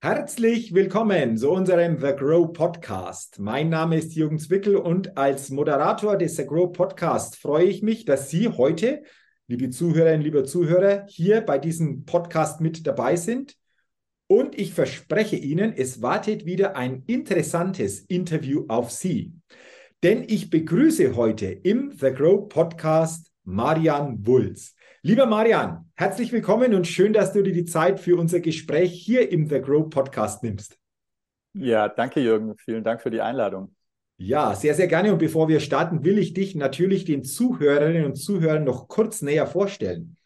Herzlich willkommen zu unserem The Grow Podcast. Mein Name ist Jürgen Zwickel und als Moderator des The Grow Podcast freue ich mich, dass Sie heute, liebe Zuhörerinnen, liebe Zuhörer, hier bei diesem Podcast mit dabei sind. Und ich verspreche Ihnen, es wartet wieder ein interessantes Interview auf Sie. Denn ich begrüße heute im The Grow Podcast Marian Wulz. Lieber Marian, herzlich willkommen und schön, dass du dir die Zeit für unser Gespräch hier im The Grow Podcast nimmst. Ja, danke Jürgen. Vielen Dank für die Einladung. Ja, sehr, sehr gerne. Und bevor wir starten, will ich dich natürlich den Zuhörerinnen und Zuhörern noch kurz näher vorstellen.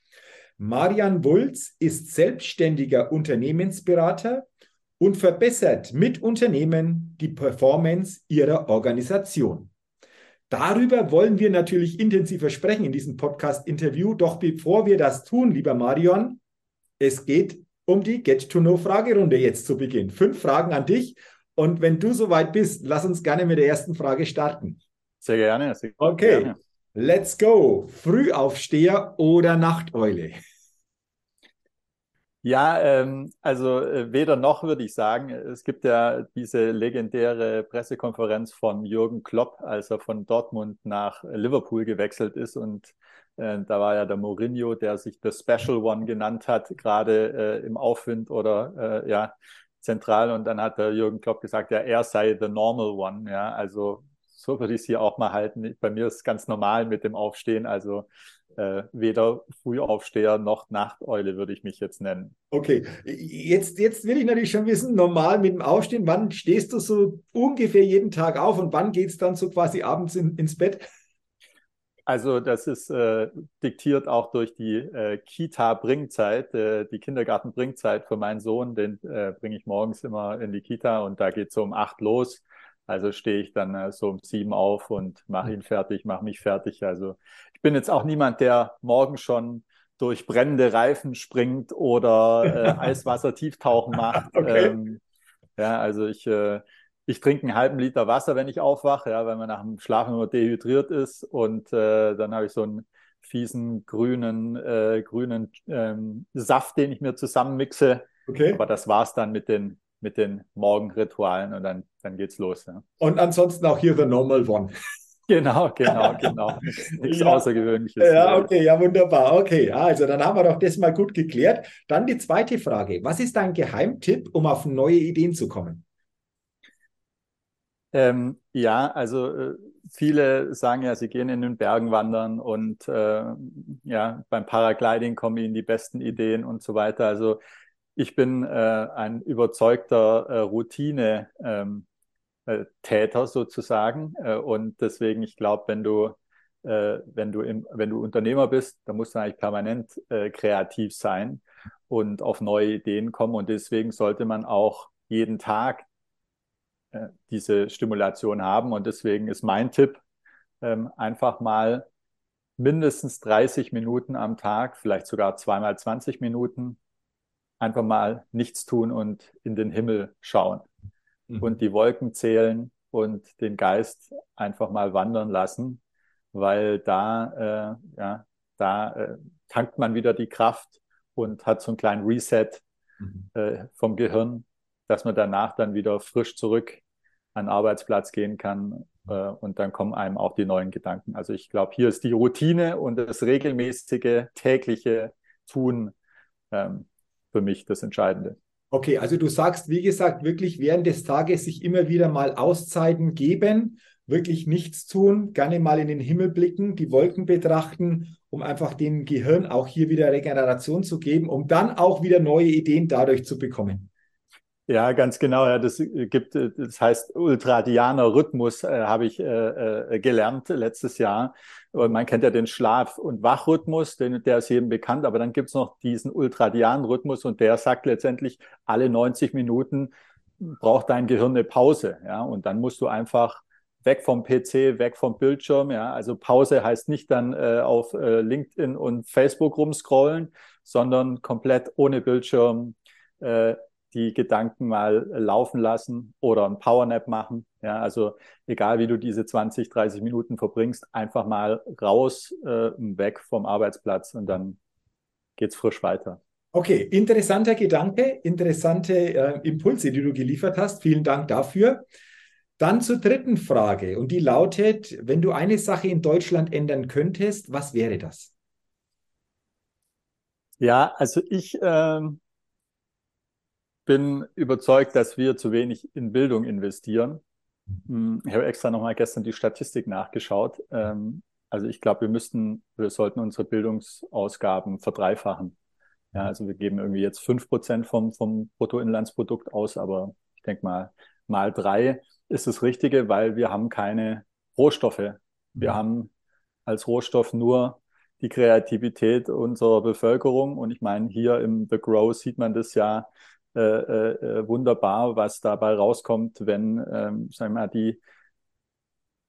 Marian Wulz ist selbstständiger Unternehmensberater und verbessert mit Unternehmen die Performance ihrer Organisation. Darüber wollen wir natürlich intensiver sprechen in diesem Podcast-Interview. Doch bevor wir das tun, lieber Marion, es geht um die Get-to-Know-Fragerunde jetzt zu Beginn. Fünf Fragen an dich. Und wenn du soweit bist, lass uns gerne mit der ersten Frage starten. Sehr gerne. Sehr okay, gerne. let's go. Frühaufsteher oder Nachteule? Ja, ähm, also äh, weder noch würde ich sagen. Es gibt ja diese legendäre Pressekonferenz von Jürgen Klopp, als er von Dortmund nach Liverpool gewechselt ist. Und äh, da war ja der Mourinho, der sich The Special One genannt hat, gerade äh, im Aufwind oder äh, ja zentral. Und dann hat der Jürgen Klopp gesagt, ja, er sei the normal one. Ja, also so würde ich es hier auch mal halten. Bei mir ist es ganz normal mit dem Aufstehen. Also äh, weder Frühaufsteher noch Nachteule würde ich mich jetzt nennen. Okay, jetzt, jetzt will ich natürlich schon wissen, normal mit dem Aufstehen, wann stehst du so ungefähr jeden Tag auf und wann geht es dann so quasi abends in, ins Bett? Also das ist äh, diktiert auch durch die äh, Kita-Bringzeit, äh, die Kindergarten-Bringzeit für meinen Sohn. Den äh, bringe ich morgens immer in die Kita und da geht es um acht los. Also stehe ich dann äh, so um sieben auf und mache hm. ihn fertig, mache mich fertig. Also ich bin jetzt auch niemand, der morgen schon durch brennende Reifen springt oder äh, Eiswasser-Tieftauchen macht. Okay. Ähm, ja, also ich, äh, ich trinke einen halben Liter Wasser, wenn ich aufwache, ja, weil man nach dem Schlafen immer dehydriert ist. Und äh, dann habe ich so einen fiesen grünen, äh, grünen ähm, Saft, den ich mir zusammenmixe. Okay. Aber das war's dann mit den mit den Morgenritualen und dann, dann geht's los. Ja. Und ansonsten auch hier the normal one. Genau, genau, genau. Nichts ja. Außergewöhnliches. Ja, okay, ja, wunderbar. Okay, also dann haben wir doch das mal gut geklärt. Dann die zweite Frage. Was ist dein Geheimtipp, um auf neue Ideen zu kommen? Ähm, ja, also äh, viele sagen ja, sie gehen in den Bergen wandern und äh, ja, beim Paragliding kommen ihnen die besten Ideen und so weiter. Also ich bin äh, ein überzeugter äh, Routine. Ähm, äh, Täter sozusagen. Äh, und deswegen, ich glaube, wenn du, äh, wenn du im, wenn du Unternehmer bist, dann musst du eigentlich permanent kreativ sein und auf neue Ideen kommen. Und deswegen sollte man auch jeden Tag diese Stimulation haben. Und deswegen ist mein Tipp, ähm, einfach mal mindestens 30 Minuten am Tag, vielleicht sogar zweimal 20 Minuten einfach mal nichts tun und in den Himmel schauen mhm. und die Wolken zählen und den Geist einfach mal wandern lassen, weil da, äh, ja, da äh, tankt man wieder die Kraft und hat so einen kleinen Reset mhm. äh, vom Gehirn, dass man danach dann wieder frisch zurück an den Arbeitsplatz gehen kann äh, und dann kommen einem auch die neuen Gedanken. Also ich glaube, hier ist die Routine und das regelmäßige tägliche Tun ähm, für mich das Entscheidende. Okay, also du sagst, wie gesagt, wirklich während des Tages sich immer wieder mal Auszeiten geben, wirklich nichts tun, gerne mal in den Himmel blicken, die Wolken betrachten, um einfach dem Gehirn auch hier wieder Regeneration zu geben, um dann auch wieder neue Ideen dadurch zu bekommen. Ja, ganz genau. Ja, das gibt, das heißt ultradianer Rhythmus, äh, habe ich äh, äh, gelernt letztes Jahr. Man kennt ja den Schlaf- und Wachrhythmus, den, der ist jedem bekannt, aber dann gibt's noch diesen ultradianen Rhythmus und der sagt letztendlich, alle 90 Minuten braucht dein Gehirn eine Pause. Ja, und dann musst du einfach weg vom PC, weg vom Bildschirm. Ja, also Pause heißt nicht dann äh, auf äh, LinkedIn und Facebook rumscrollen, sondern komplett ohne Bildschirm äh, die Gedanken mal laufen lassen oder ein Powernap machen. Ja, also egal wie du diese 20, 30 Minuten verbringst, einfach mal raus, äh, weg vom Arbeitsplatz und dann geht's frisch weiter. Okay, interessanter Gedanke, interessante äh, Impulse, die du geliefert hast. Vielen Dank dafür. Dann zur dritten Frage und die lautet, wenn du eine Sache in Deutschland ändern könntest, was wäre das? Ja, also ich ähm, bin überzeugt, dass wir zu wenig in Bildung investieren. Hm, ich habe extra nochmal gestern die Statistik nachgeschaut. Ähm, also ich glaube, wir müssten, wir sollten unsere Bildungsausgaben verdreifachen. Ja, also wir geben irgendwie jetzt fünf Prozent vom, vom Bruttoinlandsprodukt aus, aber ich denke mal, mal drei ist das Richtige, weil wir haben keine Rohstoffe. Wir mhm. haben als Rohstoff nur die Kreativität unserer Bevölkerung. Und ich meine, hier im The Grow sieht man das ja äh, äh, wunderbar, was dabei rauskommt, wenn, ähm, sagen wir mal, die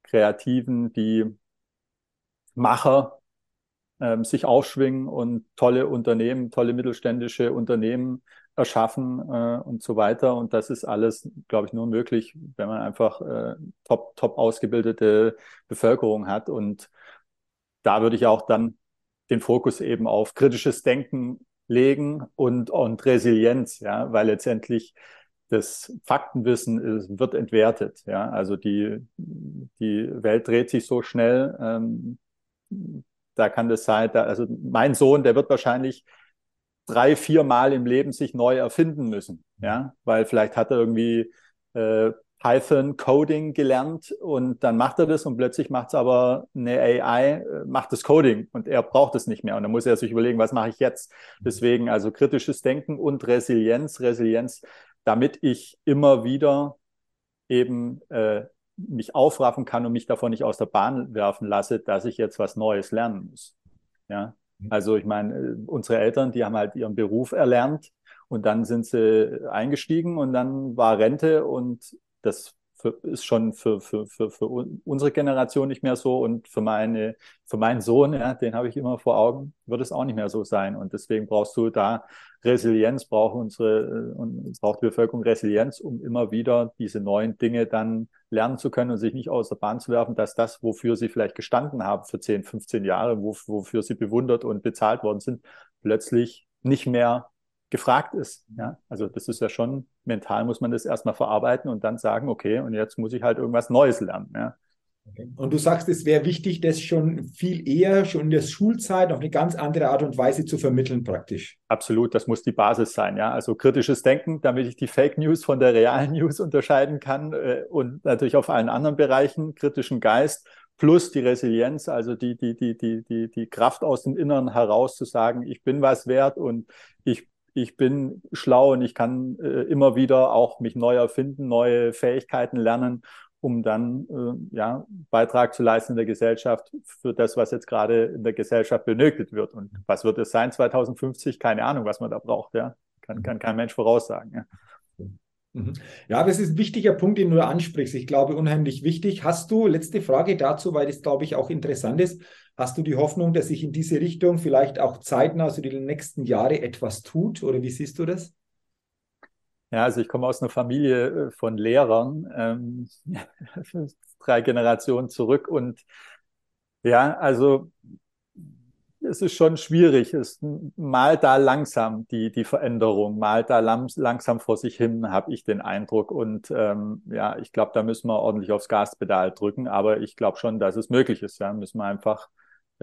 Kreativen, die Macher ähm, sich aufschwingen und tolle Unternehmen, tolle mittelständische Unternehmen erschaffen äh, und so weiter. Und das ist alles, glaube ich, nur möglich, wenn man einfach äh, top, top ausgebildete Bevölkerung hat. Und da würde ich auch dann den Fokus eben auf kritisches Denken legen und, und Resilienz, ja, weil letztendlich das Faktenwissen ist, wird entwertet. Ja, also die, die Welt dreht sich so schnell. Ähm, da kann das sein, da, also mein Sohn, der wird wahrscheinlich drei, vier Mal im Leben sich neu erfinden müssen, ja, weil vielleicht hat er irgendwie äh, Python Coding gelernt und dann macht er das und plötzlich macht es aber eine AI, äh, macht das Coding und er braucht es nicht mehr und dann muss er sich überlegen, was mache ich jetzt? Deswegen also kritisches Denken und Resilienz, Resilienz, damit ich immer wieder eben äh, mich aufraffen kann und mich davon nicht aus der Bahn werfen lasse, dass ich jetzt was Neues lernen muss. Ja, mhm. also ich meine, äh, unsere Eltern, die haben halt ihren Beruf erlernt und dann sind sie eingestiegen und dann war Rente und das für, ist schon für, für, für, für unsere Generation nicht mehr so und für meine, für meinen Sohn, ja, den habe ich immer vor Augen, wird es auch nicht mehr so sein. Und deswegen brauchst du da Resilienz, braucht unsere, äh, und braucht die Bevölkerung Resilienz, um immer wieder diese neuen Dinge dann lernen zu können und sich nicht aus der Bahn zu werfen, dass das, wofür sie vielleicht gestanden haben für 10, 15 Jahre, wofür sie bewundert und bezahlt worden sind, plötzlich nicht mehr gefragt ist. Ja? Also das ist ja schon, mental muss man das erstmal verarbeiten und dann sagen, okay, und jetzt muss ich halt irgendwas Neues lernen. Ja? Und du sagst, es wäre wichtig, das schon viel eher, schon in der Schulzeit auf eine ganz andere Art und Weise zu vermitteln, praktisch. Absolut, das muss die Basis sein, ja. Also kritisches Denken, damit ich die Fake News von der realen News unterscheiden kann äh, und natürlich auf allen anderen Bereichen, kritischen Geist plus die Resilienz, also die, die, die, die, die, die Kraft aus dem Inneren heraus zu sagen, ich bin was wert und ich ich bin schlau und ich kann äh, immer wieder auch mich neu erfinden, neue Fähigkeiten lernen, um dann äh, ja Beitrag zu leisten in der Gesellschaft für das, was jetzt gerade in der Gesellschaft benötigt wird. Und was wird es sein 2050? Keine Ahnung, was man da braucht. Ja, kann, kann kein Mensch voraussagen. Ja. Mhm. Ja, das ist ein wichtiger Punkt, den du ansprichst. Ich glaube, unheimlich wichtig. Hast du, letzte Frage dazu, weil das, glaube ich, auch interessant ist, hast du die Hoffnung, dass sich in diese Richtung vielleicht auch zeitnah, also die nächsten Jahre etwas tut? Oder wie siehst du das? Ja, also ich komme aus einer Familie äh, von Lehrern, ähm, drei Generationen zurück und ja, also es ist schon schwierig. Es malt da langsam die, die Veränderung, malt da lang, langsam vor sich hin, habe ich den Eindruck. Und ähm, ja, ich glaube, da müssen wir ordentlich aufs Gaspedal drücken. Aber ich glaube schon, dass es möglich ist. Ja, müssen wir einfach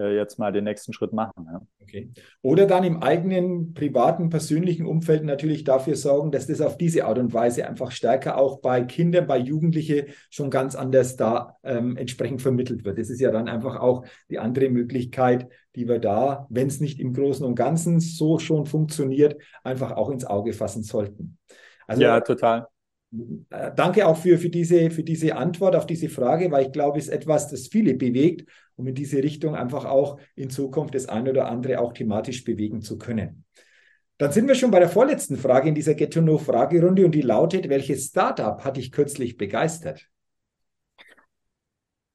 jetzt mal den nächsten Schritt machen. Ja. Okay. Oder dann im eigenen privaten, persönlichen Umfeld natürlich dafür sorgen, dass das auf diese Art und Weise einfach stärker auch bei Kindern, bei Jugendlichen schon ganz anders da ähm, entsprechend vermittelt wird. Das ist ja dann einfach auch die andere Möglichkeit, die wir da, wenn es nicht im Großen und Ganzen so schon funktioniert, einfach auch ins Auge fassen sollten. Also, ja, total. Äh, danke auch für, für, diese, für diese Antwort auf diese Frage, weil ich glaube, es ist etwas, das viele bewegt, um in diese Richtung einfach auch in Zukunft das eine oder andere auch thematisch bewegen zu können. Dann sind wir schon bei der vorletzten Frage in dieser Get to Know Fragerunde und die lautet, welches Startup hat dich kürzlich begeistert?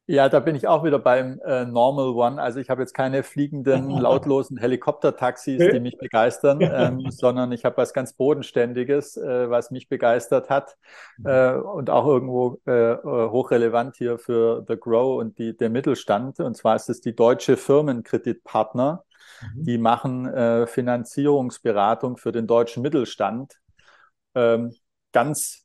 Ja, da bin ich auch wieder beim äh, Normal One. Also ich habe jetzt keine fliegenden, lautlosen Helikoptertaxis, die mich begeistern, ähm, sondern ich habe was ganz Bodenständiges, äh, was mich begeistert hat mhm. äh, und auch irgendwo äh, äh, hochrelevant hier für The Grow und die, der Mittelstand. Und zwar ist es die Deutsche Firmenkreditpartner. Mhm. Die machen äh, Finanzierungsberatung für den deutschen Mittelstand. Ähm, ganz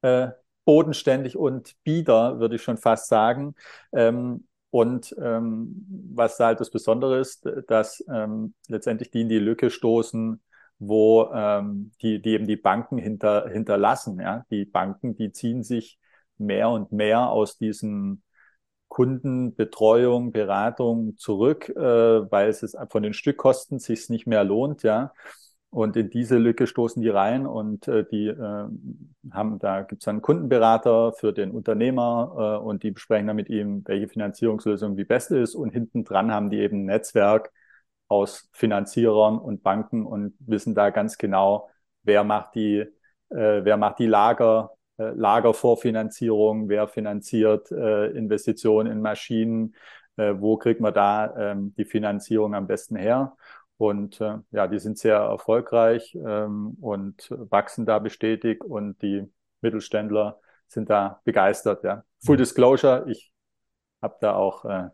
äh, bodenständig und bieder, würde ich schon fast sagen. Ähm, und ähm, was halt das Besondere ist, dass ähm, letztendlich die in die Lücke stoßen, wo ähm, die, die eben die Banken hinter, hinterlassen. Ja? Die Banken, die ziehen sich mehr und mehr aus diesen Kundenbetreuung, Beratung zurück, äh, weil es von den Stückkosten sich nicht mehr lohnt, ja. Und in diese Lücke stoßen die rein und äh, die äh, haben, da gibt es einen Kundenberater für den Unternehmer äh, und die besprechen dann mit ihm, welche Finanzierungslösung die beste ist. Und hinten dran haben die eben ein Netzwerk aus Finanzierern und Banken und wissen da ganz genau, wer macht die, äh, wer macht die Lager, äh, Lagervorfinanzierung, wer finanziert äh, Investitionen in Maschinen, äh, wo kriegt man da ähm, die Finanzierung am besten her. Und äh, ja, die sind sehr erfolgreich ähm, und wachsen da bestätigt und die Mittelständler sind da begeistert. Ja. Full Disclosure, ich habe da auch äh,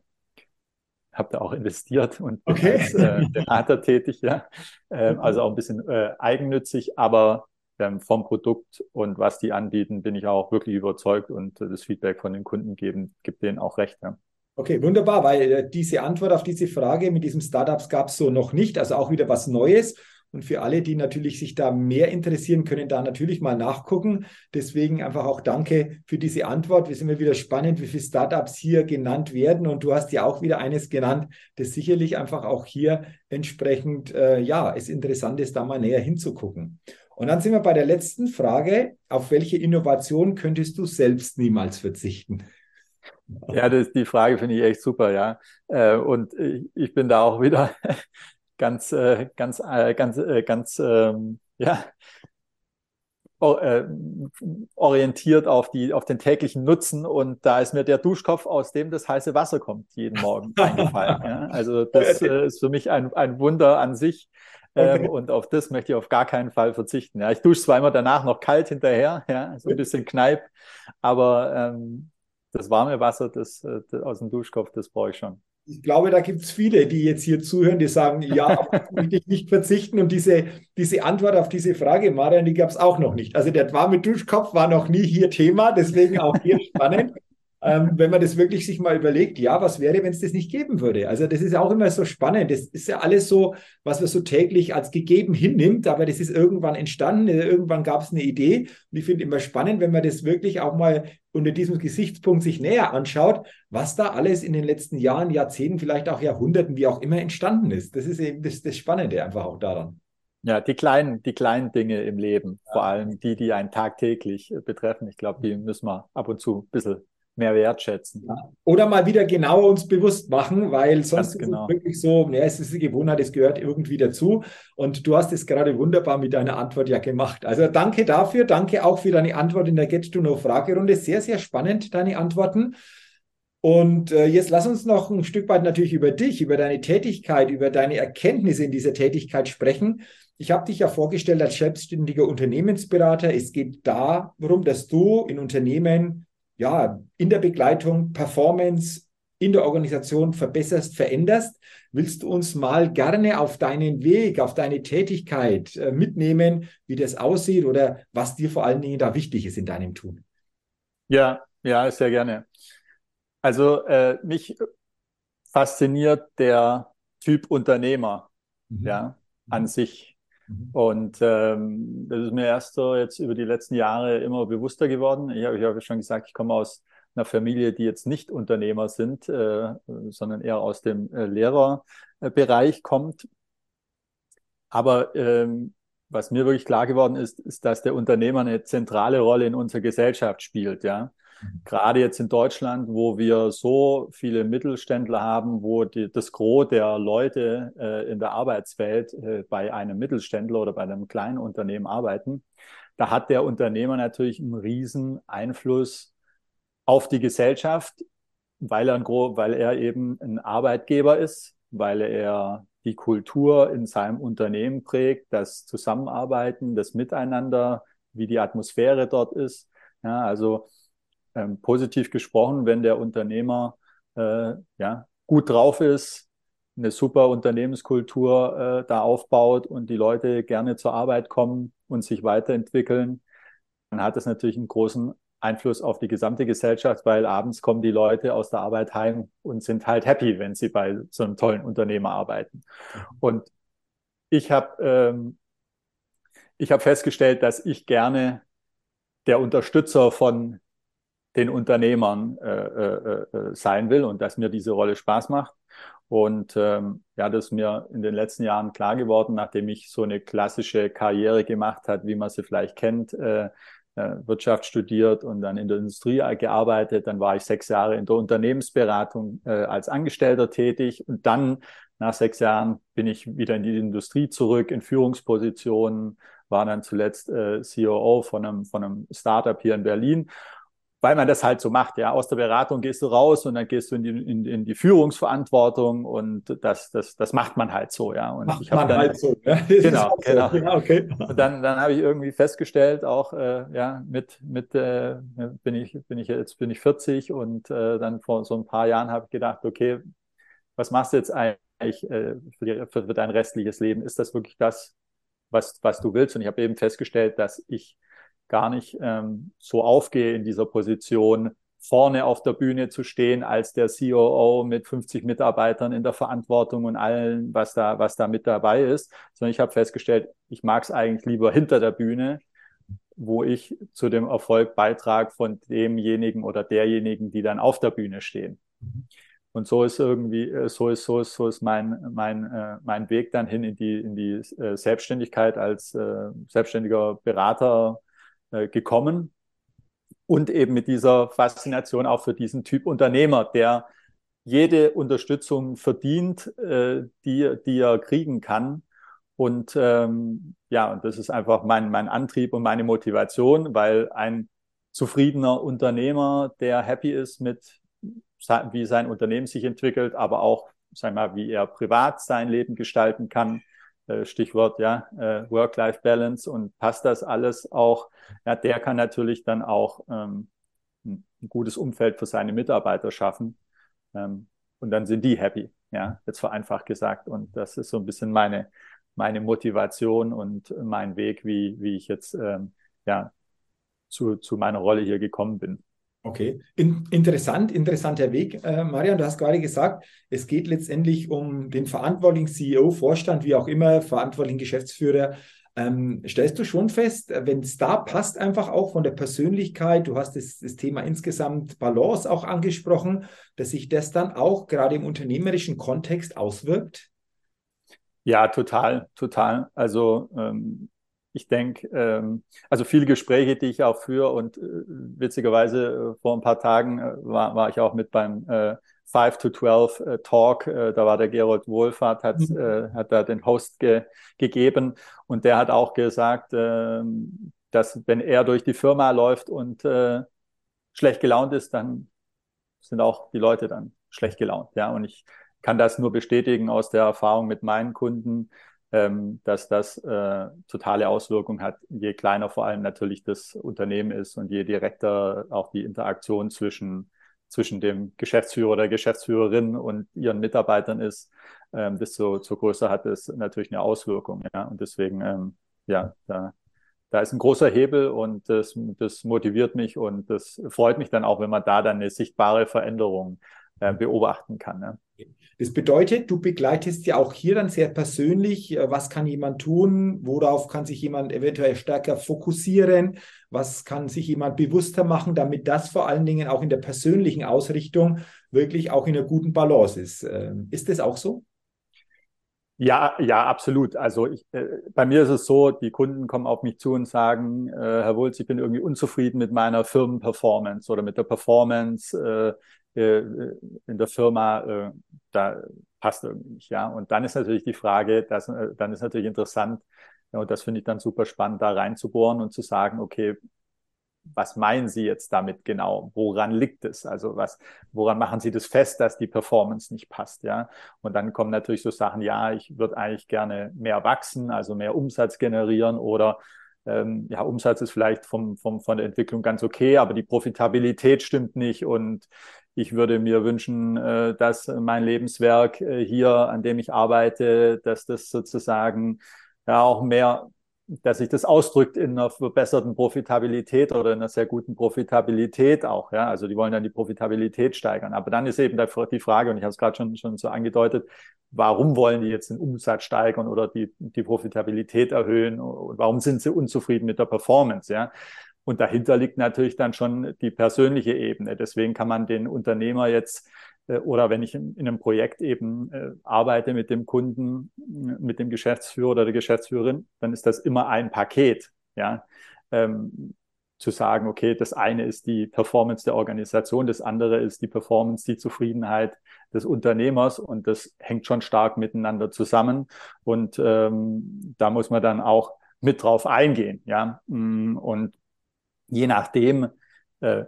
habe da auch investiert und bin okay. als äh, Berater tätig, ja. Äh, also auch ein bisschen äh, eigennützig, aber ähm, vom Produkt und was die anbieten, bin ich auch wirklich überzeugt und äh, das Feedback von den Kunden geben, gibt denen auch recht. Ja. Okay, wunderbar, weil äh, diese Antwort auf diese Frage mit diesem Startups gab es so noch nicht, also auch wieder was Neues. Und für alle, die natürlich sich da mehr interessieren, können da natürlich mal nachgucken. Deswegen einfach auch danke für diese Antwort. Wir sind immer wieder spannend, wie viele Startups hier genannt werden. Und du hast ja auch wieder eines genannt, das sicherlich einfach auch hier entsprechend, äh, ja, es interessant ist, da mal näher hinzugucken. Und dann sind wir bei der letzten Frage. Auf welche Innovation könntest du selbst niemals verzichten? Ja, das, die Frage finde ich echt super, ja. Äh, und ich bin da auch wieder ganz, äh, ganz, äh, ganz, ganz, ähm, ja, orientiert auf, die, auf den täglichen Nutzen und da ist mir der Duschkopf, aus dem das heiße Wasser kommt, jeden Morgen eingefallen. Ja? Also das ist für mich ein, ein Wunder an sich. Okay. Ähm, und auf das möchte ich auf gar keinen Fall verzichten. Ja, ich dusche zwar immer danach noch kalt hinterher, ja, so ein bisschen Kneip, aber ähm, das warme Wasser das, äh, das, aus dem Duschkopf, das brauche ich schon. Ich glaube, da gibt es viele, die jetzt hier zuhören, die sagen, ja, möchte ich nicht verzichten. Und diese, diese Antwort auf diese Frage, Marian, die gab es auch noch nicht. Also der warme Duschkopf war noch nie hier Thema, deswegen auch hier spannend ähm, wenn man das wirklich sich mal überlegt, ja, was wäre, wenn es das nicht geben würde? Also das ist ja auch immer so spannend. Das ist ja alles so, was man so täglich als gegeben hinnimmt, aber das ist irgendwann entstanden, irgendwann gab es eine Idee. Und ich finde immer spannend, wenn man das wirklich auch mal unter diesem Gesichtspunkt sich näher anschaut, was da alles in den letzten Jahren, Jahrzehnten, vielleicht auch Jahrhunderten, wie auch immer entstanden ist. Das ist eben das, das Spannende einfach auch daran. Ja, die kleinen, die kleinen Dinge im Leben, ja. vor allem die, die einen tagtäglich betreffen. Ich glaube, die müssen wir ab und zu ein bisschen mehr wertschätzen. Ja. Oder mal wieder genauer uns bewusst machen, weil sonst genau. ist es wirklich so, ja, es ist die Gewohnheit, es gehört irgendwie dazu. Und du hast es gerade wunderbar mit deiner Antwort ja gemacht. Also danke dafür, danke auch für deine Antwort in der Get to Know Fragerunde. Sehr, sehr spannend, deine Antworten. Und äh, jetzt lass uns noch ein Stück weit natürlich über dich, über deine Tätigkeit, über deine Erkenntnisse in dieser Tätigkeit sprechen. Ich habe dich ja vorgestellt als selbstständiger Unternehmensberater. Es geht darum, dass du in Unternehmen ja, in der Begleitung, Performance in der Organisation verbesserst, veränderst. Willst du uns mal gerne auf deinen Weg, auf deine Tätigkeit äh, mitnehmen, wie das aussieht oder was dir vor allen Dingen da wichtig ist in deinem Tun? Ja, ja, sehr gerne. Also äh, mich fasziniert der Typ Unternehmer, mhm. ja, an mhm. sich. Mhm. Und ähm, das ist mir erst so jetzt über die letzten Jahre immer bewusster geworden. Ich habe ich hab schon gesagt, ich komme aus einer Familie, die jetzt nicht Unternehmer sind, äh, sondern eher aus dem äh, Lehrerbereich kommt. Aber ähm, was mir wirklich klar geworden ist, ist, dass der Unternehmer eine zentrale Rolle in unserer Gesellschaft spielt. Ja, Gerade jetzt in Deutschland, wo wir so viele Mittelständler haben, wo die, das Gros der Leute äh, in der Arbeitswelt äh, bei einem Mittelständler oder bei einem kleinen Unternehmen arbeiten, da hat der Unternehmer natürlich einen riesen Einfluss auf die Gesellschaft, weil er, ein gros, weil er eben ein Arbeitgeber ist, weil er die Kultur in seinem Unternehmen prägt, das Zusammenarbeiten, das Miteinander, wie die Atmosphäre dort ist. Ja, also ähm, positiv gesprochen, wenn der Unternehmer äh, ja, gut drauf ist, eine super Unternehmenskultur äh, da aufbaut und die Leute gerne zur Arbeit kommen und sich weiterentwickeln, dann hat das natürlich einen großen Einfluss auf die gesamte Gesellschaft, weil abends kommen die Leute aus der Arbeit heim und sind halt happy, wenn sie bei so einem tollen Unternehmer arbeiten. Und ich habe ähm, ich habe festgestellt, dass ich gerne der Unterstützer von den Unternehmern äh, äh, äh, sein will und dass mir diese Rolle Spaß macht. Und ähm, ja, das ist mir in den letzten Jahren klar geworden, nachdem ich so eine klassische Karriere gemacht hat, wie man sie vielleicht kennt, äh, äh, Wirtschaft studiert und dann in der Industrie gearbeitet. Dann war ich sechs Jahre in der Unternehmensberatung äh, als Angestellter tätig und dann nach sechs Jahren bin ich wieder in die Industrie zurück, in Führungspositionen, war dann zuletzt äh, COO von einem, von einem Startup hier in Berlin weil man das halt so macht. Ja, aus der Beratung gehst du raus und dann gehst du in die, in, in die Führungsverantwortung und das, das, das macht man halt so. Ja, und macht ich man dann, halt so. Ja? Genau, so. genau. Ja, okay. Und dann, dann habe ich irgendwie festgestellt, auch äh, ja, mit, mit äh, bin ich, bin ich jetzt bin ich 40 und äh, dann vor so ein paar Jahren habe ich gedacht, okay, was machst du jetzt eigentlich äh, für, die, für, dein restliches Leben? Ist das wirklich das, was, was du willst? Und ich habe eben festgestellt, dass ich gar nicht ähm, so aufgehe in dieser Position, vorne auf der Bühne zu stehen als der COO mit 50 Mitarbeitern in der Verantwortung und allen, was da, was da mit dabei ist, sondern ich habe festgestellt, ich mag es eigentlich lieber hinter der Bühne, wo ich zu dem Erfolg beitrage von demjenigen oder derjenigen, die dann auf der Bühne stehen. Und so ist irgendwie, äh, so ist, so ist, so ist mein, mein, äh, mein Weg dann hin in die, in die äh, Selbstständigkeit als äh, selbstständiger Berater, äh, gekommen und eben mit dieser Faszination auch für diesen Typ Unternehmer, der jede Unterstützung verdient, äh, die, die er kriegen kann. Und ähm, ja, und das ist einfach mein, mein Antrieb und meine Motivation, weil ein zufriedener Unternehmer, der happy ist mit, wie sein Unternehmen sich entwickelt, aber auch, sag mal, wie er privat sein Leben gestalten kann, Stichwort ja äh, Work-Life-Balance und passt das alles auch, ja, der kann natürlich dann auch ähm, ein gutes Umfeld für seine Mitarbeiter schaffen ähm, und dann sind die happy, ja, jetzt vereinfacht gesagt und das ist so ein bisschen meine meine Motivation und mein Weg, wie wie ich jetzt ähm, ja zu zu meiner Rolle hier gekommen bin. Okay, In, interessant, interessanter Weg, äh, Marian. Du hast gerade gesagt, es geht letztendlich um den verantwortlichen CEO, Vorstand, wie auch immer, verantwortlichen Geschäftsführer. Ähm, stellst du schon fest, wenn es da passt, einfach auch von der Persönlichkeit, du hast das, das Thema insgesamt Balance auch angesprochen, dass sich das dann auch gerade im unternehmerischen Kontext auswirkt? Ja, total, total. Also ähm, ich denke, ähm, also viele Gespräche, die ich auch führe und äh, witzigerweise äh, vor ein paar Tagen äh, war, war ich auch mit beim äh, 5 to 12 äh, Talk, äh, da war der Gerold Wohlfahrt, hat, mhm. äh, hat da den Host ge gegeben und der hat auch gesagt, äh, dass wenn er durch die Firma läuft und äh, schlecht gelaunt ist, dann sind auch die Leute dann schlecht gelaunt. Ja, und ich kann das nur bestätigen aus der Erfahrung mit meinen Kunden ähm, dass das äh, totale Auswirkungen hat, je kleiner vor allem natürlich das Unternehmen ist und je direkter auch die Interaktion zwischen, zwischen dem Geschäftsführer oder Geschäftsführerin und ihren Mitarbeitern ist, ähm, desto, desto größer hat es natürlich eine Auswirkung. Ja? Und deswegen, ähm, ja, da, da ist ein großer Hebel und das, das motiviert mich und das freut mich dann auch, wenn man da dann eine sichtbare Veränderung beobachten kann. Ne? Das bedeutet, du begleitest ja auch hier dann sehr persönlich, äh, was kann jemand tun, worauf kann sich jemand eventuell stärker fokussieren, was kann sich jemand bewusster machen, damit das vor allen Dingen auch in der persönlichen Ausrichtung wirklich auch in einer guten Balance ist. Ähm, ist das auch so? Ja, ja, absolut. Also ich, äh, bei mir ist es so, die Kunden kommen auf mich zu und sagen, äh, Herr Wulz, ich bin irgendwie unzufrieden mit meiner Firmenperformance oder mit der Performance äh, äh, in der Firma, äh, da passt irgendwie nicht, ja. Und dann ist natürlich die Frage, dass, äh, dann ist natürlich interessant, ja, und das finde ich dann super spannend, da reinzubohren und zu sagen, okay, was meinen Sie jetzt damit genau? Woran liegt es? Also was, woran machen Sie das fest, dass die Performance nicht passt? Ja. Und dann kommen natürlich so Sachen, ja, ich würde eigentlich gerne mehr wachsen, also mehr Umsatz generieren oder ähm, ja, Umsatz ist vielleicht vom, vom, von der Entwicklung ganz okay, aber die Profitabilität stimmt nicht. Und ich würde mir wünschen, äh, dass mein Lebenswerk äh, hier, an dem ich arbeite, dass das sozusagen ja auch mehr dass sich das ausdrückt in einer verbesserten Profitabilität oder in einer sehr guten Profitabilität auch. Ja, also die wollen dann die Profitabilität steigern. Aber dann ist eben die Frage, und ich habe es gerade schon, schon so angedeutet, warum wollen die jetzt den Umsatz steigern oder die, die Profitabilität erhöhen? Und warum sind sie unzufrieden mit der Performance? Ja, und dahinter liegt natürlich dann schon die persönliche Ebene. Deswegen kann man den Unternehmer jetzt oder wenn ich in, in, einem Projekt eben äh, arbeite mit dem Kunden, mit dem Geschäftsführer oder der Geschäftsführerin, dann ist das immer ein Paket. Ja, ähm, zu sagen, okay, das eine ist die Performance der Organisation, das andere ist die Performance, die Zufriedenheit des Unternehmers und das hängt schon stark miteinander zusammen und ähm, da muss man dann auch mit drauf eingehen, ja mm, und je nachdem, äh,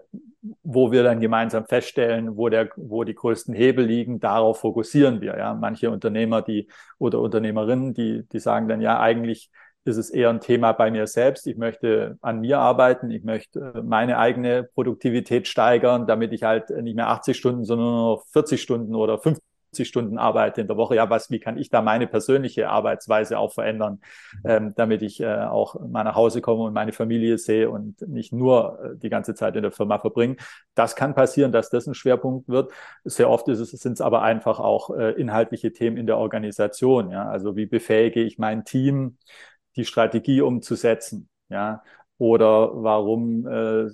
wo wir dann gemeinsam feststellen, wo der, wo die größten Hebel liegen, darauf fokussieren wir. Ja, manche Unternehmer, die oder Unternehmerinnen, die, die sagen dann ja, eigentlich ist es eher ein Thema bei mir selbst. Ich möchte an mir arbeiten. Ich möchte äh, meine eigene Produktivität steigern, damit ich halt nicht mehr 80 Stunden, sondern nur noch 40 Stunden oder 50 Stunden arbeite in der Woche. Ja, was, wie kann ich da meine persönliche Arbeitsweise auch verändern, ähm, damit ich äh, auch mal nach Hause komme und meine Familie sehe und nicht nur äh, die ganze Zeit in der Firma verbringe. Das kann passieren, dass das ein Schwerpunkt wird. Sehr oft ist es, sind es aber einfach auch äh, inhaltliche Themen in der Organisation. Ja, also wie befähige ich mein Team, die Strategie umzusetzen? Ja, oder warum äh,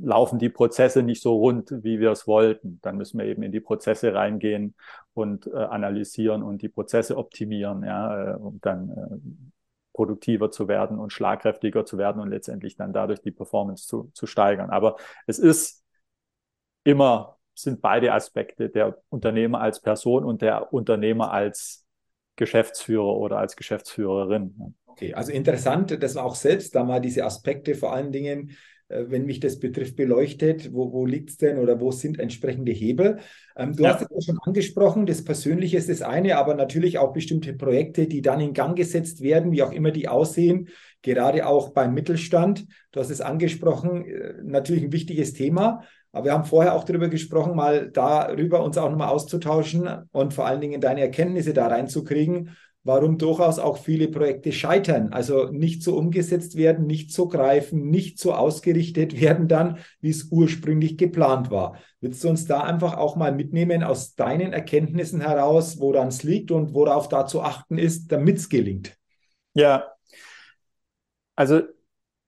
laufen die Prozesse nicht so rund, wie wir es wollten. Dann müssen wir eben in die Prozesse reingehen und äh, analysieren und die Prozesse optimieren, ja, äh, um dann äh, produktiver zu werden und schlagkräftiger zu werden und letztendlich dann dadurch die Performance zu, zu steigern. Aber es ist immer, sind beide Aspekte, der Unternehmer als Person und der Unternehmer als Geschäftsführer oder als Geschäftsführerin. Okay, also interessant, dass man auch selbst da mal diese Aspekte vor allen Dingen wenn mich das betrifft, beleuchtet. Wo, wo liegt es denn oder wo sind entsprechende Hebel? Ähm, du ja. hast es ja schon angesprochen, das Persönliche ist das eine, aber natürlich auch bestimmte Projekte, die dann in Gang gesetzt werden, wie auch immer die aussehen, gerade auch beim Mittelstand. Du hast es angesprochen, äh, natürlich ein wichtiges Thema. Aber wir haben vorher auch darüber gesprochen, mal darüber uns auch nochmal auszutauschen und vor allen Dingen deine Erkenntnisse da reinzukriegen warum durchaus auch viele Projekte scheitern, also nicht so umgesetzt werden, nicht so greifen, nicht so ausgerichtet werden dann, wie es ursprünglich geplant war. Willst du uns da einfach auch mal mitnehmen aus deinen Erkenntnissen heraus, woran es liegt und worauf da zu achten ist, damit es gelingt? Ja, also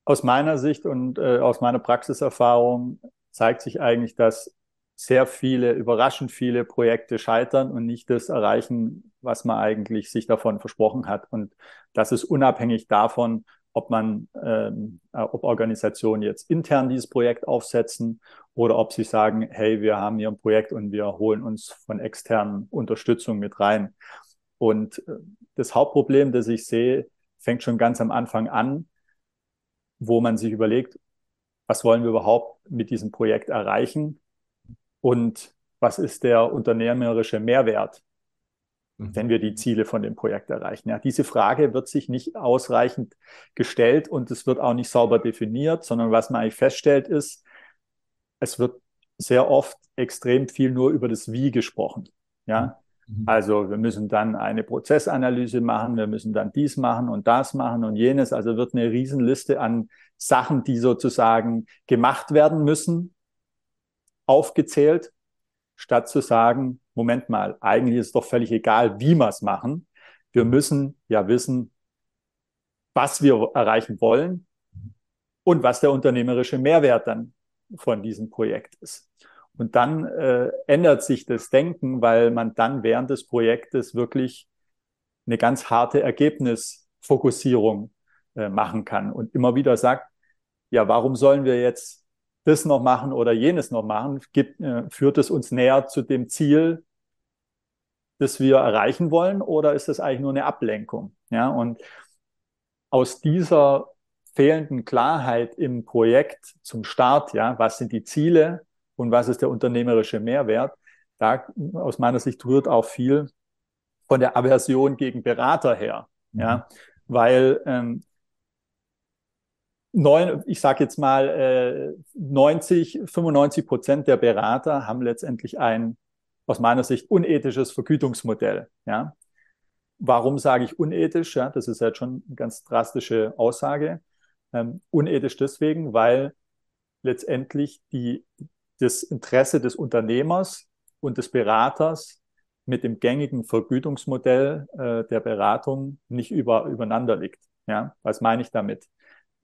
aus meiner Sicht und äh, aus meiner Praxiserfahrung zeigt sich eigentlich, dass sehr viele, überraschend viele Projekte scheitern und nicht das erreichen, was man eigentlich sich davon versprochen hat. Und das ist unabhängig davon, ob man, ähm, äh, ob Organisationen jetzt intern dieses Projekt aufsetzen oder ob sie sagen, hey, wir haben hier ein Projekt und wir holen uns von externen Unterstützung mit rein. Und äh, das Hauptproblem, das ich sehe, fängt schon ganz am Anfang an, wo man sich überlegt, was wollen wir überhaupt mit diesem Projekt erreichen? Und was ist der unternehmerische Mehrwert, mhm. wenn wir die Ziele von dem Projekt erreichen? Ja, diese Frage wird sich nicht ausreichend gestellt und es wird auch nicht sauber definiert, sondern was man eigentlich feststellt ist, es wird sehr oft extrem viel nur über das Wie gesprochen. Ja, mhm. also wir müssen dann eine Prozessanalyse machen, wir müssen dann dies machen und das machen und jenes. Also wird eine Riesenliste an Sachen, die sozusagen gemacht werden müssen, aufgezählt, statt zu sagen, Moment mal, eigentlich ist es doch völlig egal, wie wir es machen. Wir müssen ja wissen, was wir erreichen wollen und was der unternehmerische Mehrwert dann von diesem Projekt ist. Und dann äh, ändert sich das Denken, weil man dann während des Projektes wirklich eine ganz harte Ergebnisfokussierung äh, machen kann und immer wieder sagt, ja, warum sollen wir jetzt das noch machen oder jenes noch machen, gibt, äh, führt es uns näher zu dem Ziel, das wir erreichen wollen, oder ist es eigentlich nur eine Ablenkung? Ja, und aus dieser fehlenden Klarheit im Projekt zum Start, ja, was sind die Ziele und was ist der unternehmerische Mehrwert, da aus meiner Sicht rührt auch viel von der Aversion gegen Berater her, mhm. ja, weil ähm, neun, ich sage jetzt mal, äh, 90, 95 Prozent der Berater haben letztendlich ein aus meiner Sicht unethisches Vergütungsmodell. Ja, warum sage ich unethisch? Ja, das ist halt schon eine ganz drastische Aussage. Ähm, unethisch deswegen, weil letztendlich die, das Interesse des Unternehmers und des Beraters mit dem gängigen Vergütungsmodell äh, der Beratung nicht über, übereinander liegt. Ja, was meine ich damit?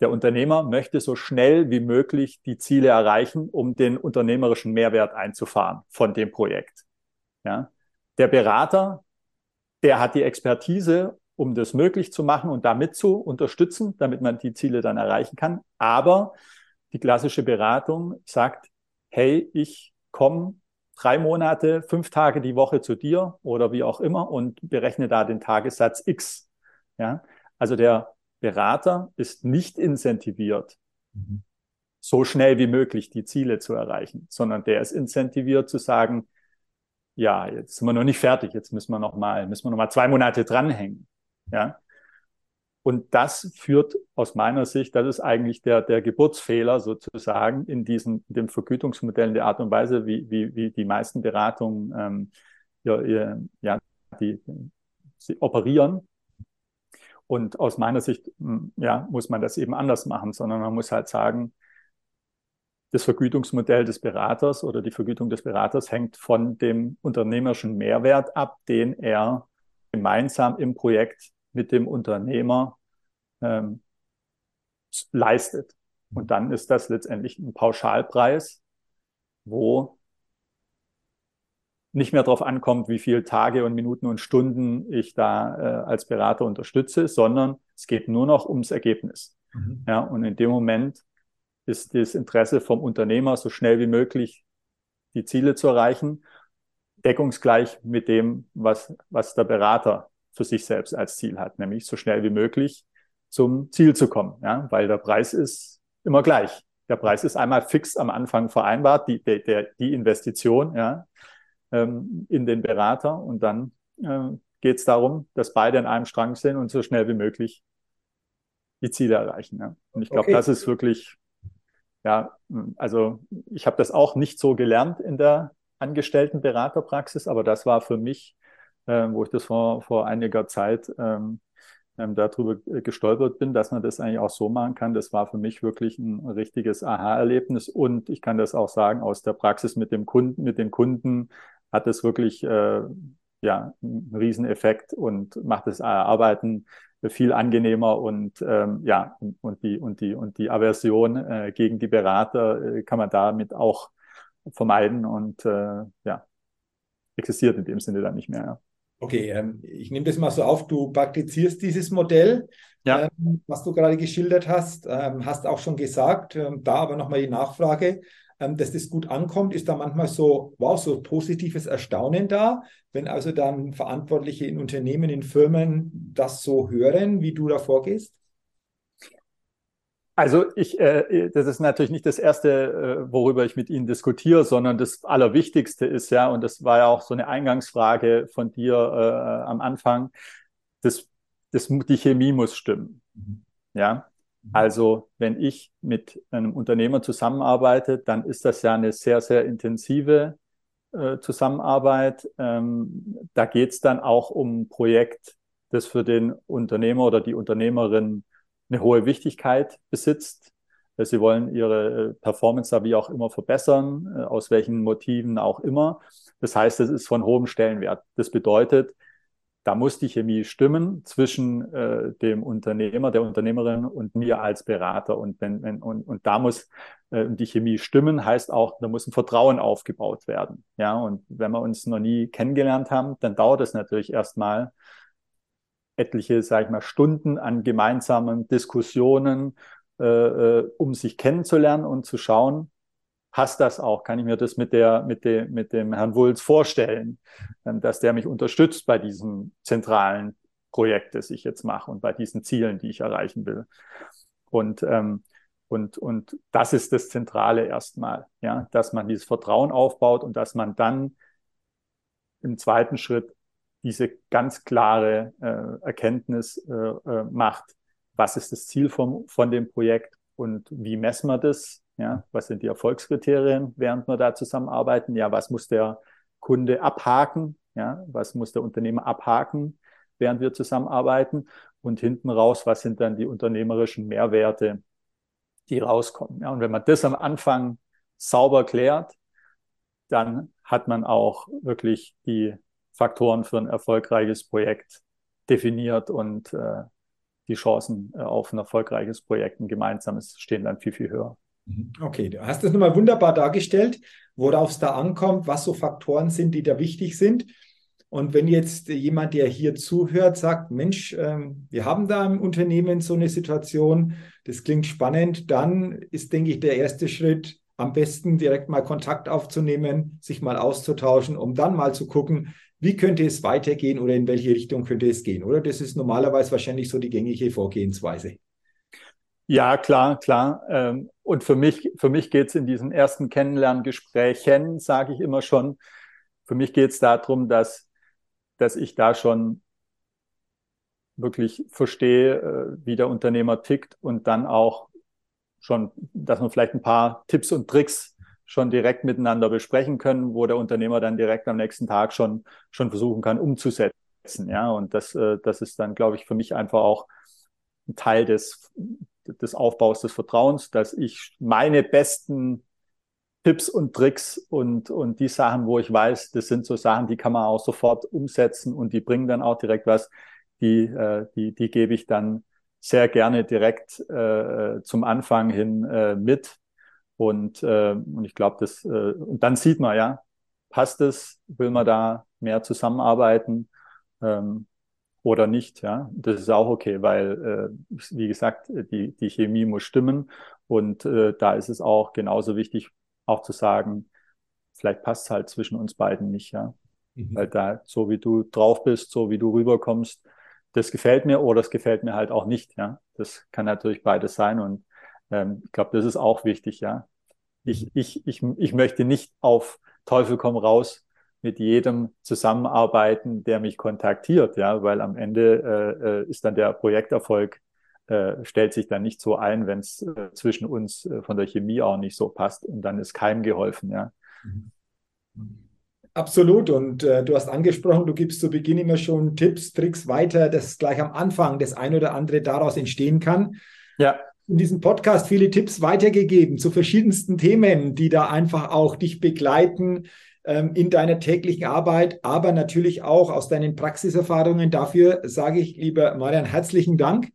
Der Unternehmer möchte so schnell wie möglich die Ziele erreichen, um den unternehmerischen Mehrwert einzufahren von dem Projekt. Ja, der Berater, der hat die Expertise, um das möglich zu machen und damit zu unterstützen, damit man die Ziele dann erreichen kann. Aber die klassische Beratung sagt, hey, ich komme drei Monate, fünf Tage die Woche zu dir oder wie auch immer und berechne da den Tagessatz X. Ja, also der Berater ist nicht incentiviert, mhm. so schnell wie möglich die Ziele zu erreichen, sondern der ist incentiviert zu sagen, ja, jetzt sind wir noch nicht fertig, jetzt müssen wir noch mal, müssen wir noch mal zwei Monate dranhängen. Ja, und das führt aus meiner Sicht, das ist eigentlich der, der Geburtsfehler sozusagen in diesen, in dem Vergütungsmodell, in der Art und Weise, wie, wie, wie die meisten Beratungen ähm, ja, ja, die, sie operieren. Und aus meiner Sicht, ja, muss man das eben anders machen, sondern man muss halt sagen, das Vergütungsmodell des Beraters oder die Vergütung des Beraters hängt von dem unternehmerischen Mehrwert ab, den er gemeinsam im Projekt mit dem Unternehmer ähm, leistet. Und dann ist das letztendlich ein Pauschalpreis, wo nicht mehr darauf ankommt, wie viele Tage und Minuten und Stunden ich da äh, als Berater unterstütze, sondern es geht nur noch ums Ergebnis. Mhm. Ja, und in dem Moment ist das Interesse vom Unternehmer, so schnell wie möglich die Ziele zu erreichen, deckungsgleich mit dem, was, was der Berater für sich selbst als Ziel hat, nämlich so schnell wie möglich zum Ziel zu kommen, ja, weil der Preis ist immer gleich. Der Preis ist einmal fix am Anfang vereinbart, die, der, die Investition ja, ähm, in den Berater und dann äh, geht es darum, dass beide an einem Strang sind und so schnell wie möglich die Ziele erreichen. Ja. Und ich glaube, okay. das ist wirklich, ja, also ich habe das auch nicht so gelernt in der Angestelltenberaterpraxis, aber das war für mich äh, wo ich das vor, vor einiger Zeit ähm, ähm, darüber gestolpert bin, dass man das eigentlich auch so machen kann. Das war für mich wirklich ein richtiges Aha-Erlebnis und ich kann das auch sagen, aus der Praxis mit dem Kunden, mit den Kunden hat es wirklich äh, ja, einen Rieseneffekt und macht das Arbeiten viel angenehmer und ähm, ja und die und die und die Aversion äh, gegen die Berater äh, kann man damit auch vermeiden und äh, ja existiert in dem Sinne dann nicht mehr. Ja. Okay, ähm, ich nehme das mal so auf, du praktizierst dieses Modell, ja. ähm, was du gerade geschildert hast, ähm, hast auch schon gesagt, ähm, da aber nochmal die Nachfrage, dass das gut ankommt, ist da manchmal so, wow, so positives Erstaunen da, wenn also dann Verantwortliche in Unternehmen, in Firmen das so hören, wie du da vorgehst? Also ich, äh, das ist natürlich nicht das Erste, äh, worüber ich mit Ihnen diskutiere, sondern das Allerwichtigste ist ja, und das war ja auch so eine Eingangsfrage von dir äh, am Anfang, das, das, die Chemie muss stimmen. Mhm. Ja. Also wenn ich mit einem Unternehmer zusammenarbeite, dann ist das ja eine sehr, sehr intensive äh, Zusammenarbeit. Ähm, da geht es dann auch um ein Projekt, das für den Unternehmer oder die Unternehmerin eine hohe Wichtigkeit besitzt. Sie wollen ihre äh, Performance da wie auch immer verbessern, äh, aus welchen Motiven auch immer. Das heißt, es ist von hohem Stellenwert. Das bedeutet, da muss die Chemie stimmen zwischen äh, dem Unternehmer, der Unternehmerin und mir als Berater. Und, wenn, wenn, und, und da muss äh, die Chemie stimmen, heißt auch, da muss ein Vertrauen aufgebaut werden. Ja, und wenn wir uns noch nie kennengelernt haben, dann dauert es natürlich erstmal, etliche, sage ich mal, Stunden an gemeinsamen Diskussionen, äh, äh, um sich kennenzulernen und zu schauen, passt das auch? Kann ich mir das mit der, mit dem, mit dem Herrn Wulz vorstellen, ähm, dass der mich unterstützt bei diesem zentralen Projekt, das ich jetzt mache und bei diesen Zielen, die ich erreichen will. Und, ähm, und, und das ist das Zentrale erstmal, ja, dass man dieses Vertrauen aufbaut und dass man dann im zweiten Schritt diese ganz klare äh, Erkenntnis äh, äh, macht, was ist das Ziel vom, von dem Projekt und wie messen wir das? Ja, was sind die Erfolgskriterien, während wir da zusammenarbeiten? Ja, was muss der Kunde abhaken? Ja, was muss der Unternehmer abhaken, während wir zusammenarbeiten? Und hinten raus, was sind dann die unternehmerischen Mehrwerte, die rauskommen? Ja, und wenn man das am Anfang sauber klärt, dann hat man auch wirklich die Faktoren für ein erfolgreiches Projekt definiert und äh, die Chancen äh, auf ein erfolgreiches Projekt, ein gemeinsames, stehen dann viel, viel höher. Mhm. Okay, du hast das nochmal wunderbar dargestellt, worauf es da ankommt, was so Faktoren sind, die da wichtig sind. Und wenn jetzt jemand, der hier zuhört, sagt, Mensch, ähm, wir haben da im Unternehmen so eine Situation, das klingt spannend, dann ist, denke ich, der erste Schritt, am besten direkt mal Kontakt aufzunehmen, sich mal auszutauschen, um dann mal zu gucken, wie könnte es weitergehen oder in welche Richtung könnte es gehen, oder? Das ist normalerweise wahrscheinlich so die gängige Vorgehensweise. Ja, klar, klar. Ähm, und für mich, für mich geht es in diesen ersten Kennenlerngesprächen, sage ich immer schon, für mich geht es darum, dass, dass ich da schon wirklich verstehe, äh, wie der Unternehmer tickt und dann auch schon, dass man vielleicht ein paar Tipps und Tricks schon direkt miteinander besprechen können, wo der Unternehmer dann direkt am nächsten Tag schon, schon versuchen kann, umzusetzen. Ja, und das, äh, das ist dann, glaube ich, für mich einfach auch ein Teil des, des Aufbaus des Vertrauens, dass ich meine besten Tipps und Tricks und, und die Sachen, wo ich weiß, das sind so Sachen, die kann man auch sofort umsetzen und die bringen dann auch direkt was, die, äh, die, die gebe ich dann sehr gerne direkt äh, zum Anfang hin äh, mit. Und, äh, und ich glaube, das, äh, und dann sieht man ja, passt es, will man da mehr zusammenarbeiten? Ähm, oder nicht, ja. Das ist auch okay, weil, äh, wie gesagt, die, die Chemie muss stimmen. Und äh, da ist es auch genauso wichtig, auch zu sagen, vielleicht passt es halt zwischen uns beiden nicht, ja. Mhm. Weil da, so wie du drauf bist, so wie du rüberkommst, das gefällt mir oder es gefällt mir halt auch nicht, ja. Das kann natürlich beides sein und ähm, ich glaube, das ist auch wichtig, ja. Ich, ich, ich, ich möchte nicht auf Teufel komm raus mit jedem zusammenarbeiten, der mich kontaktiert, ja, weil am Ende äh, äh ist dann der Projekterfolg äh, stellt sich dann nicht so ein, wenn es äh, zwischen uns äh, von der Chemie auch nicht so passt und dann ist keinem geholfen, ja. Mhm. Absolut. Und äh, du hast angesprochen, du gibst zu Beginn immer schon Tipps, Tricks weiter, dass gleich am Anfang das ein oder andere daraus entstehen kann. Ja. In diesem Podcast viele Tipps weitergegeben zu verschiedensten Themen, die da einfach auch dich begleiten ähm, in deiner täglichen Arbeit, aber natürlich auch aus deinen Praxiserfahrungen. Dafür sage ich, lieber Marian, herzlichen Dank.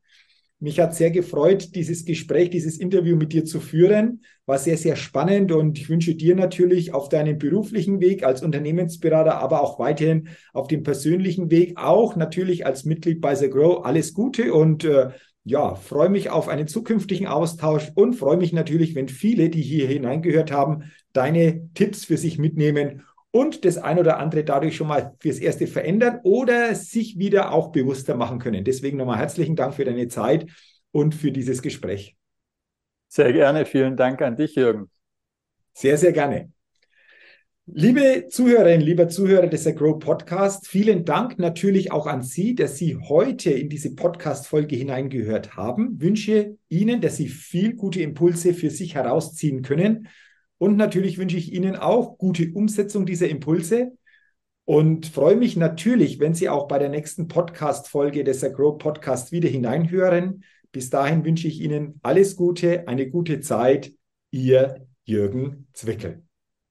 Mich hat sehr gefreut, dieses Gespräch, dieses Interview mit dir zu führen. War sehr, sehr spannend und ich wünsche dir natürlich auf deinem beruflichen Weg als Unternehmensberater, aber auch weiterhin auf dem persönlichen Weg, auch natürlich als Mitglied bei The Grow alles Gute und äh, ja, freue mich auf einen zukünftigen Austausch und freue mich natürlich, wenn viele, die hier hineingehört haben, deine Tipps für sich mitnehmen und das ein oder andere dadurch schon mal fürs Erste verändern oder sich wieder auch bewusster machen können. Deswegen nochmal herzlichen Dank für deine Zeit und für dieses Gespräch. Sehr gerne. Vielen Dank an dich, Jürgen. Sehr, sehr gerne. Liebe Zuhörerinnen, lieber Zuhörer des Grow Podcast, vielen Dank natürlich auch an Sie, dass Sie heute in diese Podcast-Folge hineingehört haben. Wünsche Ihnen, dass Sie viel gute Impulse für sich herausziehen können und natürlich wünsche ich Ihnen auch gute Umsetzung dieser Impulse und freue mich natürlich, wenn Sie auch bei der nächsten Podcast-Folge des Agro Podcast wieder hineinhören. Bis dahin wünsche ich Ihnen alles Gute, eine gute Zeit. Ihr Jürgen Zwickel.